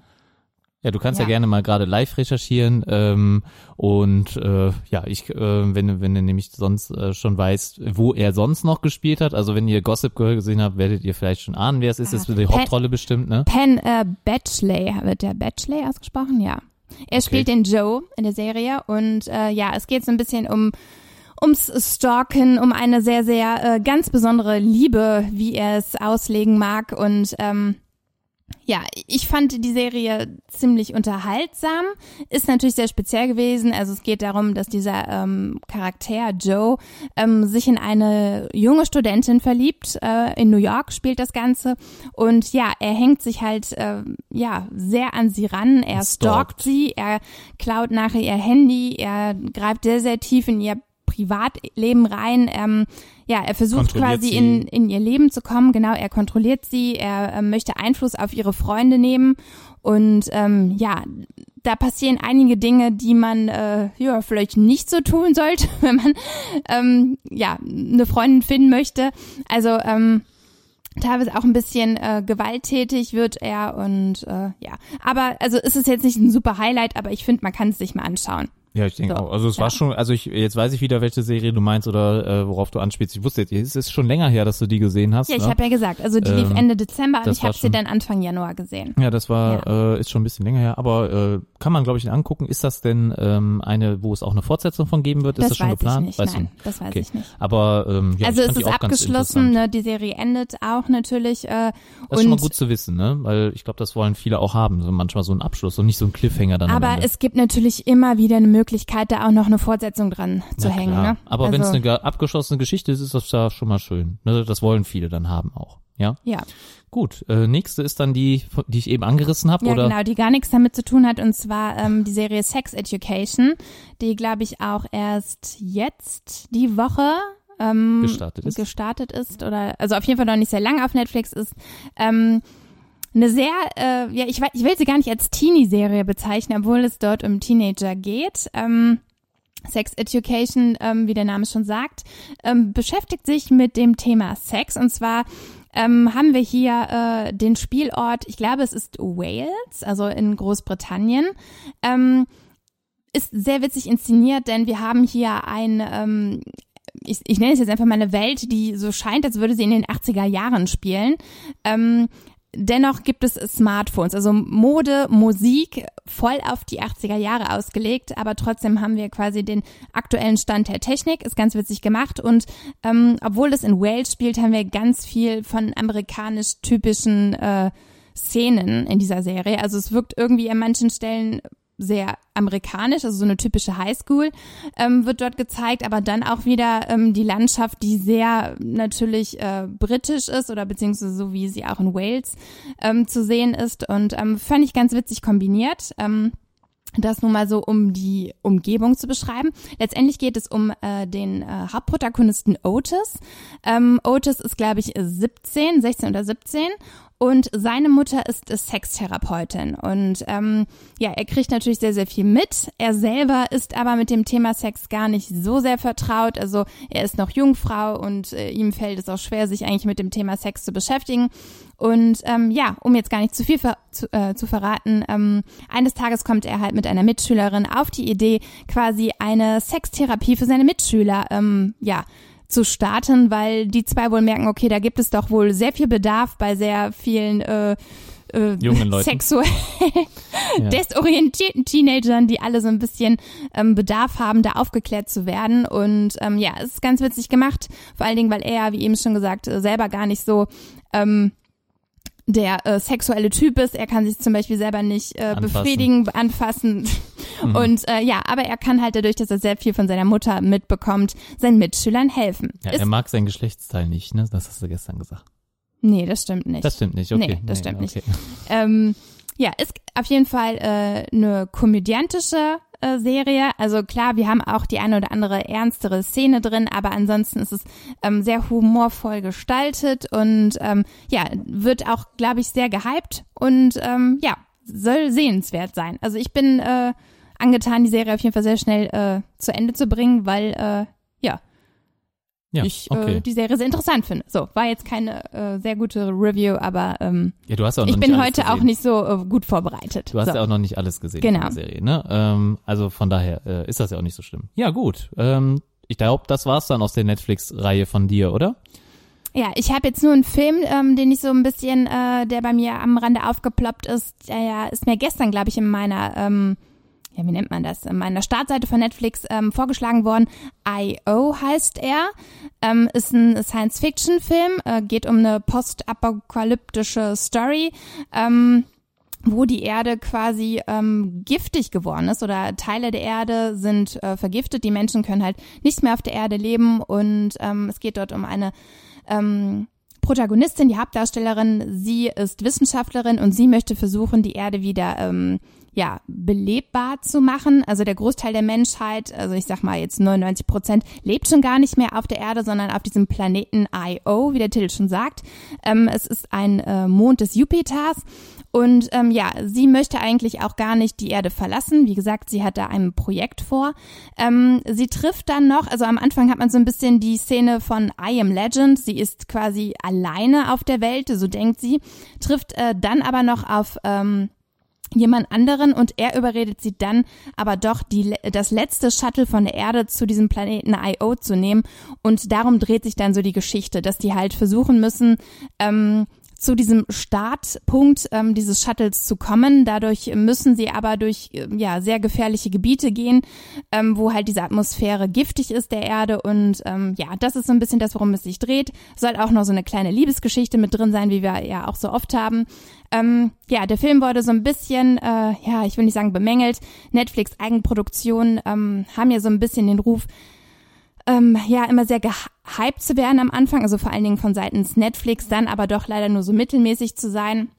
Ja, du kannst ja, Ja. gerne mal gerade live recherchieren ähm, und äh, ja, ich, äh, wenn, du- wenn du nämlich sonst äh, schon weißt, wo er sonst noch gespielt hat, also wenn ihr Gossip Girl gesehen habt, werdet ihr vielleicht schon ahnen, wer es ist. Ah, Das ist die Hauptrolle bestimmt, ne? Penn äh, Batchley, wird der Batchley ausgesprochen? Ja. Er spielt den Joe in der Serie und äh, ja, es geht so ein bisschen um ums Stalken, um eine sehr, sehr äh, ganz besondere Liebe, wie er es auslegen mag und ähm, ja, ich fand die Serie ziemlich unterhaltsam. Ist natürlich sehr speziell gewesen. Also es geht darum, dass dieser ähm, Charakter Joe ähm, sich in eine junge Studentin verliebt. Äh, in New York spielt das Ganze. Und ja, er hängt sich halt äh, ja sehr an sie ran. Er Stalkt. stalkt sie. Er klaut nachher ihr Handy. Er greift sehr, sehr tief in ihr Privatleben rein. Ähm, ja, er versucht quasi sie. in, in ihr Leben zu kommen. Genau, er kontrolliert sie, er ähm, möchte Einfluss auf ihre Freunde nehmen. Und ähm, ja, da passieren einige Dinge, die man äh, ja vielleicht nicht so tun sollte, wenn man ähm, ja eine Freundin finden möchte. Also ähm, teilweise auch ein bisschen äh, gewalttätig wird er und äh, ja. Aber also ist es jetzt nicht ein super Highlight, aber ich finde, man kann es sich mal anschauen. Ja, ich denke So, auch. Also es ja. war schon, also ich jetzt weiß ich wieder, welche Serie du meinst oder äh, worauf du anspielst. Ich wusste jetzt, es ist schon länger her, dass du die gesehen hast. Ja, ich ne? habe ja gesagt, also die lief Ähm, Ende Dezember und das ich habe sie dann Anfang Januar gesehen. Ja, das war, Äh, ist schon ein bisschen länger her, aber äh, kann man, glaube ich, angucken. Ist das denn ähm, eine, wo es auch eine Fortsetzung von geben wird? Ist das das schon weiß geplant? ich nicht, Weißt nein, du? das weiß Okay. ich nicht. Aber ähm, ja, also ich es ist abgeschlossen, ne, die Serie endet auch natürlich. Äh, Das ist schon mal gut zu wissen, ne? Weil ich glaube, das wollen viele auch haben, so manchmal so einen Abschluss und nicht so einen Cliffhanger dann aber es gibt natürlich immer wieder eine Möglichkeit, da auch noch eine Fortsetzung dran zu Na hängen. Ne? Aber wenn es also, eine ge- abgeschlossene Geschichte ist, ist das ja schon mal schön. Ne? Das wollen viele dann haben auch. Ja, ja, gut. Äh, nächste ist dann die, die ich eben angerissen habe, ja oder? genau, die gar nichts damit zu tun hat und zwar ähm, die Serie Sex Education, die glaube ich auch erst jetzt die Woche ähm, Gestartet ist. gestartet ist oder also auf jeden Fall noch nicht sehr lange auf Netflix ist. Ähm, eine sehr, äh, ja, ich, ich will sie gar nicht als Teenie-Serie bezeichnen, obwohl es dort um Teenager geht. Ähm, Sex Education, ähm, wie der Name schon sagt, ähm, beschäftigt sich mit dem Thema Sex. Und zwar ähm, haben wir hier äh, den Spielort, ich glaube, es ist Wales, also in Großbritannien. Ähm, ist sehr witzig inszeniert, denn wir haben hier ein, ähm, ich, ich nenne es jetzt einfach mal eine Welt, die so scheint, als würde sie in den 80er Jahren spielen. Ähm, Dennoch gibt es Smartphones, also Mode, Musik, voll auf die 80er Jahre ausgelegt, aber trotzdem haben wir quasi den aktuellen Stand der Technik, ist ganz witzig gemacht und ähm, obwohl es in Wales spielt, haben wir ganz viel von amerikanisch typischen äh, Szenen in dieser Serie. Also es wirkt irgendwie an manchen Stellen sehr amerikanisch, also so eine typische Highschool ähm, wird dort gezeigt, aber dann auch wieder ähm, die Landschaft, die sehr natürlich äh, britisch ist oder beziehungsweise so wie sie auch in Wales ähm, zu sehen ist und ähm, fand ich ganz witzig kombiniert. Ähm, Das nun mal so, um die Umgebung zu beschreiben. Letztendlich geht es um äh, den äh, Hauptprotagonisten Otis. Ähm, Otis ist, glaube ich, 17, 16 oder 17 und seine Mutter ist Sextherapeutin und ähm, ja, er kriegt natürlich sehr, sehr viel mit. Er selber ist aber mit dem Thema Sex gar nicht so sehr vertraut. Also er ist noch Jungfrau und äh, ihm fällt es auch schwer, sich eigentlich mit dem Thema Sex zu beschäftigen. Und ähm, ja, um jetzt gar nicht zu viel ver zu, äh, zu verraten, ähm, eines Tages kommt er halt mit einer Mitschülerin auf die Idee, quasi eine Sextherapie für seine Mitschüler ähm, ja zu starten, weil die zwei wohl merken, okay, da gibt es doch wohl sehr viel Bedarf bei sehr vielen äh, äh, Jungen Leuten. sexuell ja. desorientierten Teenagern, die alle so ein bisschen ähm, Bedarf haben, da aufgeklärt zu werden. Und ähm, ja, es ist ganz witzig gemacht, vor allen Dingen, weil er, wie eben schon gesagt, äh, selber gar nicht so ähm, der äh, sexuelle Typ ist. Er kann sich zum Beispiel selber nicht äh, anfassen. befriedigen, anfassen. Mhm. Und äh, ja, aber er kann halt dadurch, dass er sehr viel von seiner Mutter mitbekommt, seinen Mitschülern helfen. Ja, ist, er mag sein Geschlechtsteil nicht, ne? Das hast du gestern gesagt. Nee, das stimmt nicht. Das stimmt nicht, okay. Nee, das nee, stimmt okay. nicht. Ähm, ja, ist auf jeden Fall äh, eine komödiantische äh, Serie. Also klar, wir haben auch die eine oder andere ernstere Szene drin, aber ansonsten ist es ähm, sehr humorvoll gestaltet und ähm, ja, wird auch, glaube ich, sehr gehypt und ähm, ja, soll sehenswert sein. Also ich bin äh, angetan, die Serie auf jeden Fall sehr schnell äh, zu Ende zu bringen, weil äh, ja, ich okay. äh, die Serie sehr interessant finde. So, war jetzt keine äh, sehr gute Review, aber ähm, ja, du hast auch noch ich bin heute auch nicht so äh, gut vorbereitet. Du hast so. ja auch noch nicht alles gesehen genau. in der Serie, ne? Ähm, also von daher äh, ist das ja auch nicht so schlimm. Ja, gut. Ähm, ich glaube, das war's dann aus der Netflix-Reihe von dir, oder? Ja, ich habe jetzt nur einen Film, ähm, den ich so ein bisschen, äh, der bei mir am Rande aufgeploppt ist. Der ja, ist mir gestern, glaube ich, in meiner ähm, ja, wie nennt man das, in meiner Startseite von Netflix ähm, vorgeschlagen worden. I.O. heißt er, ähm, ist ein Science-Fiction-Film, äh, geht um eine postapokalyptische Story. Ähm, wo die Erde quasi ähm, giftig geworden ist oder Teile der Erde sind äh, vergiftet. Die Menschen können halt nicht mehr auf der Erde leben und ähm, es geht dort um eine ähm, Protagonistin, die Hauptdarstellerin. Sie ist Wissenschaftlerin und sie möchte versuchen, die Erde wieder ähm, ja, belebbar zu machen. Also der Großteil der Menschheit, also ich sag mal jetzt 99 Prozent, lebt schon gar nicht mehr auf der Erde, sondern auf diesem Planeten Io, wie der Titel schon sagt. Ähm, es ist ein äh, Mond des Jupiters. Und ähm, ja, sie möchte eigentlich auch gar nicht die Erde verlassen. Wie gesagt, sie hat da ein Projekt vor. Ähm, sie trifft dann noch, also am Anfang hat man so ein bisschen die Szene von I Am Legend. Sie ist quasi alleine auf der Welt, so denkt sie, trifft äh, dann aber noch auf ähm, jemand anderen und er überredet sie dann aber doch die, das letzte Shuttle von der Erde zu diesem Planeten IO zu nehmen. Und darum dreht sich dann so die Geschichte, dass die halt versuchen müssen, ähm, zu diesem Startpunkt ähm, dieses Shuttles zu kommen. Dadurch müssen sie aber durch ähm, ja sehr gefährliche Gebiete gehen, ähm, wo halt diese Atmosphäre giftig ist der Erde und ähm, ja, das ist so ein bisschen das, worum es sich dreht. Soll auch noch so eine kleine Liebesgeschichte mit drin sein, wie wir ja auch so oft haben. Ähm, ja, der Film wurde so ein bisschen, äh, ja, ich will nicht sagen bemängelt. Netflix Eigenproduktionen ähm, haben ja so ein bisschen den Ruf, ähm, ja immer sehr gehypt zu werden am Anfang, also vor allen Dingen von seitens Netflix, dann aber doch leider nur so mittelmäßig zu sein.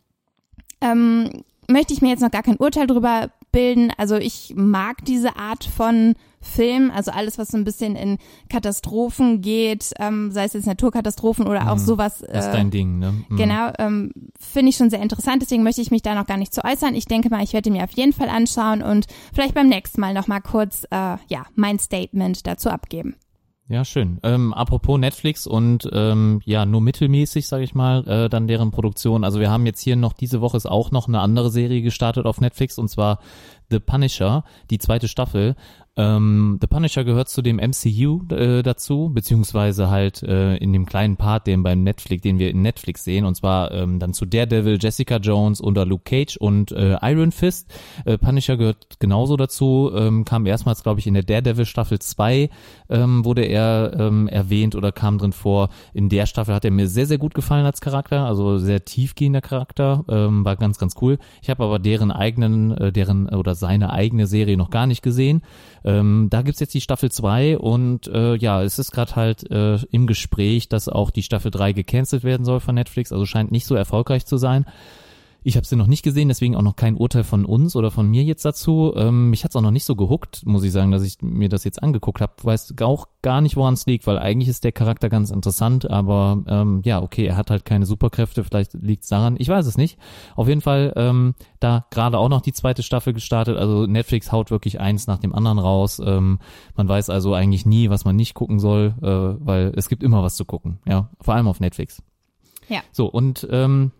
Ähm, möchte ich mir jetzt noch gar kein Urteil drüber bilden. Also ich mag diese Art von Film, also alles, was so ein bisschen in Katastrophen geht, ähm, sei es jetzt Naturkatastrophen oder auch mhm. sowas. Äh, das ist dein Ding, ne? Mhm. Genau, ähm, finde ich schon sehr interessant, deswegen möchte ich mich da noch gar nicht zu äußern. Ich denke mal, ich werde mir auf jeden Fall anschauen und vielleicht beim nächsten Mal noch mal kurz, äh, ja, mein Statement dazu abgeben. Ja, schön. Ähm, apropos Netflix und ähm, ja, nur mittelmäßig, sage ich mal, äh, dann deren Produktion. Also wir haben jetzt hier noch, diese Woche ist auch noch eine andere Serie gestartet auf Netflix und zwar The Punisher, die zweite Staffel. Ähm, The Punisher gehört zu dem MCU äh, dazu, beziehungsweise halt äh, in dem kleinen Part, den beim Netflix, den wir in Netflix sehen, und zwar ähm, dann zu Daredevil, Jessica Jones unter Luke Cage und äh, Iron Fist. Äh, Punisher gehört genauso dazu, ähm, kam erstmals, glaube ich, in der Daredevil Staffel 2 ähm, wurde er ähm, erwähnt oder kam drin vor. In der Staffel hat er mir sehr, sehr gut gefallen als Charakter, also sehr tiefgehender Charakter, ähm, war ganz, ganz cool. Ich habe aber deren eigenen, äh, deren oder seine eigene Serie noch gar nicht gesehen. Ähm, da gibt's jetzt die Staffel 2 und äh, ja, es ist gerade halt äh, im Gespräch, dass auch die Staffel 3 gecancelt werden soll von Netflix, also scheint nicht so erfolgreich zu sein. Ich habe sie noch nicht gesehen, deswegen auch noch kein Urteil von uns oder von mir jetzt dazu. Ähm, mich hat's auch noch nicht so gehuckt, muss ich sagen, dass ich mir das jetzt angeguckt habe. Weiß auch gar nicht, woran es liegt, weil eigentlich ist der Charakter ganz interessant, aber ähm, ja, okay, er hat halt keine Superkräfte, vielleicht liegt's daran. Ich weiß es nicht. Auf jeden Fall ähm, da gerade auch noch die zweite Staffel gestartet. Also Netflix haut wirklich eins nach dem anderen raus. Ähm, man weiß also eigentlich nie, was man nicht gucken soll, äh, weil es gibt immer was zu gucken. Ja, vor allem auf Netflix. Ja. So, und ähm,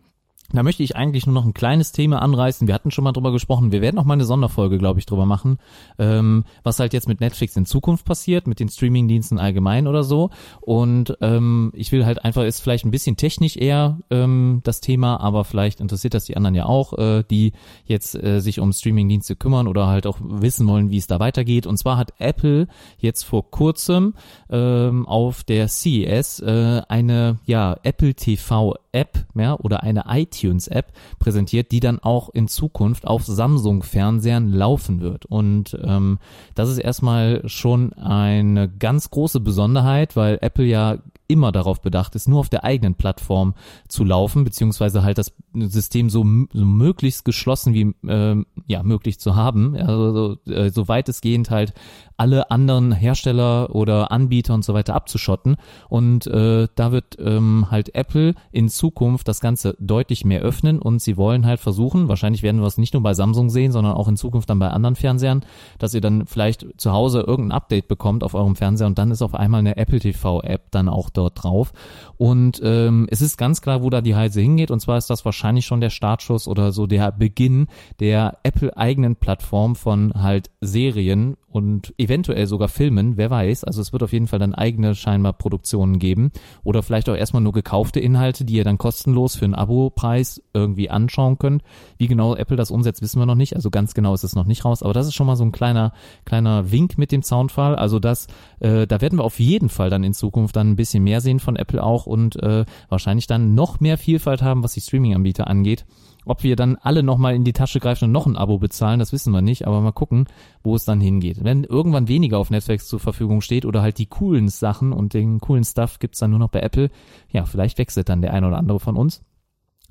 da möchte ich eigentlich nur noch ein kleines Thema anreißen. Wir hatten schon mal drüber gesprochen. Wir werden auch mal eine Sonderfolge, glaube ich, drüber machen, ähm, was halt jetzt mit Netflix in Zukunft passiert, mit den Streamingdiensten allgemein oder so. Und ähm, ich will halt einfach, ist vielleicht ein bisschen technisch eher ähm, das Thema, aber vielleicht interessiert das die anderen ja auch, äh, die jetzt äh, sich um Streamingdienste kümmern oder halt auch wissen wollen, wie es da weitergeht. Und zwar hat Apple jetzt vor kurzem ähm, auf der CES äh, eine ja Apple TV App ja, oder eine iTunes App präsentiert, die dann auch in Zukunft auf Samsung Fernsehern laufen wird. Und ähm, das ist erstmal schon eine ganz große Besonderheit, weil Apple ja immer darauf bedacht ist, nur auf der eigenen Plattform zu laufen, beziehungsweise halt das System so, so möglichst geschlossen wie äh, ja möglich zu haben, also so, äh, so weitestgehend halt alle anderen Hersteller oder Anbieter und so weiter abzuschotten. Und äh, da wird ähm, halt Apple in Zukunft das Ganze deutlich mehr öffnen und sie wollen halt versuchen, wahrscheinlich werden wir es nicht nur bei Samsung sehen, sondern auch in Zukunft dann bei anderen Fernsehern, dass ihr dann vielleicht zu Hause irgendein Update bekommt auf eurem Fernseher und dann ist auf einmal eine Apple TV App dann auch dort drauf. Und ähm, es ist ganz klar, wo da die Reise hingeht und zwar ist das wahrscheinlich schon der Startschuss oder so der Beginn der Apple eigenen Plattform von halt Serien und eventuell sogar Filmen, wer weiß. Also es wird auf jeden Fall dann eigene scheinbar Produktionen geben oder vielleicht auch erstmal nur gekaufte Inhalte, die ihr dann kostenlos für einen Abo-Preis irgendwie anschauen könnt. Wie genau Apple das umsetzt, wissen wir noch nicht. Also ganz genau ist es noch nicht raus. Aber das ist schon mal so ein kleiner kleiner Wink mit dem Soundfall. Also das, äh, da werden wir auf jeden Fall dann in Zukunft dann ein bisschen mehr sehen von Apple auch und äh, wahrscheinlich dann noch mehr Vielfalt haben, was die Streaming-Anbieter angeht. Ob wir dann alle nochmal in die Tasche greifen und noch ein Abo bezahlen, das wissen wir nicht, aber mal gucken, wo es dann hingeht. Wenn irgendwann weniger auf Netflix zur Verfügung steht oder halt die coolen Sachen und den coolen Stuff gibt's dann nur noch bei Apple, ja, vielleicht wechselt dann der ein oder andere von uns.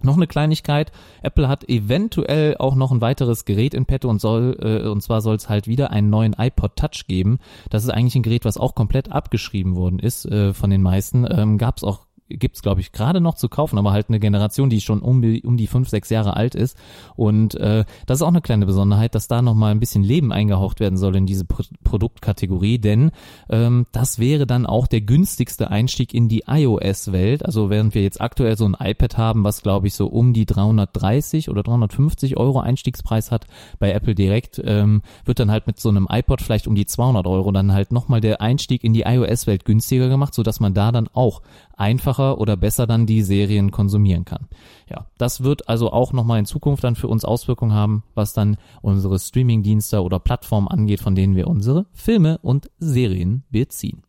Noch eine Kleinigkeit, Apple hat eventuell auch noch ein weiteres Gerät in petto und soll, äh, und zwar soll es halt wieder einen neuen iPod Touch geben. Das ist eigentlich ein Gerät, was auch komplett abgeschrieben worden ist äh, von den meisten. Ähm, Gab es auch gibt's glaube ich gerade noch zu kaufen, aber halt eine Generation, die schon um die, um die fünf, sechs Jahre alt ist. Und äh, das ist auch eine kleine Besonderheit, dass da nochmal ein bisschen Leben eingehaucht werden soll in diese Pro Produktkategorie, denn ähm, das wäre dann auch der günstigste Einstieg in die iOS-Welt. Also während wir jetzt aktuell so ein iPad haben, was glaube ich so um die 330 oder 350 Euro Einstiegspreis hat bei Apple direkt, ähm, wird dann halt mit so einem iPod vielleicht um die 200 Euro dann halt nochmal der Einstieg in die iOS-Welt günstiger gemacht, so dass man da dann auch einfacher oder besser dann die Serien konsumieren kann. Ja, das wird also auch nochmal in Zukunft dann für uns Auswirkungen haben, was dann unsere Streamingdienste oder Plattformen angeht, von denen wir unsere Filme und Serien beziehen.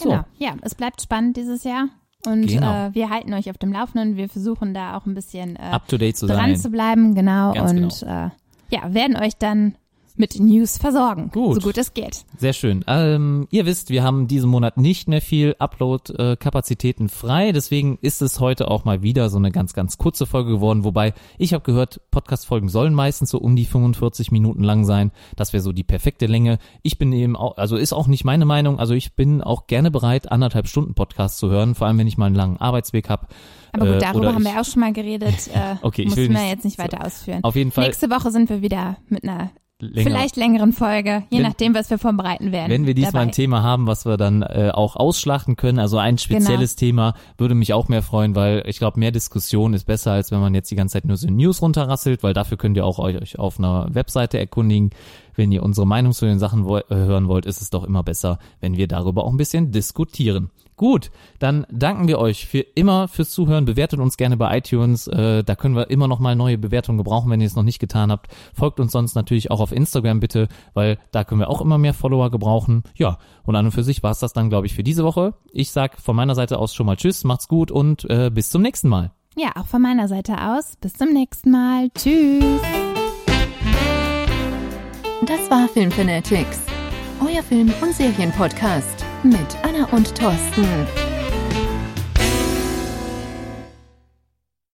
So. Genau, ja, es bleibt spannend dieses Jahr. Und genau. äh, wir halten euch auf dem Laufenden. Wir versuchen da auch ein bisschen äh, up to date zu dran sein. zu bleiben, genau. Ganz und genau. Äh, ja, werden euch dann mit News versorgen, gut. so gut es geht. Sehr schön. Ähm, ihr wisst, wir haben diesen Monat nicht mehr viel Upload-Kapazitäten frei, deswegen ist es heute auch mal wieder so eine ganz, ganz kurze Folge geworden, wobei ich habe gehört, Podcast-Folgen sollen meistens so um die 45 Minuten lang sein. Das wäre so die perfekte Länge. Ich bin eben auch, also ist auch nicht meine Meinung, also ich bin auch gerne bereit, anderthalb Stunden Podcast zu hören, vor allem wenn ich mal einen langen Arbeitsweg habe. Aber gut, äh, darüber haben wir auch schon mal geredet. Äh, okay, ich will wir jetzt nicht weiter ausführen. Auf jeden Fall. Nächste Woche sind wir wieder mit einer länger. Vielleicht längeren Folge, je wenn, nachdem, was wir vorbereiten werden. Wenn wir diesmal dabei. ein Thema haben, was wir dann äh, auch ausschlachten können, also ein spezielles genau. Thema, würde mich auch mehr freuen, weil ich glaube, mehr Diskussion ist besser, als wenn man jetzt die ganze Zeit nur so News runterrasselt, weil dafür könnt ihr auch euch auf einer Webseite erkundigen. Wenn ihr unsere Meinung zu den Sachen wo äh, hören wollt, ist es doch immer besser, wenn wir darüber auch ein bisschen diskutieren. Gut, dann danken wir euch für immer fürs Zuhören. Bewertet uns gerne bei iTunes. Äh, da können wir immer noch mal neue Bewertungen gebrauchen, wenn ihr es noch nicht getan habt. Folgt uns sonst natürlich auch auf Instagram bitte, weil da können wir auch immer mehr Follower gebrauchen. Ja, und an und für sich war es das dann, glaube ich, für diese Woche. Ich sag von meiner Seite aus schon mal Tschüss, macht's gut und äh, bis zum nächsten Mal. Ja, auch von meiner Seite aus. Bis zum nächsten Mal. Tschüss. Das war Film Fanatics, euer Film- und Serienpodcast mit Anna und Thorsten.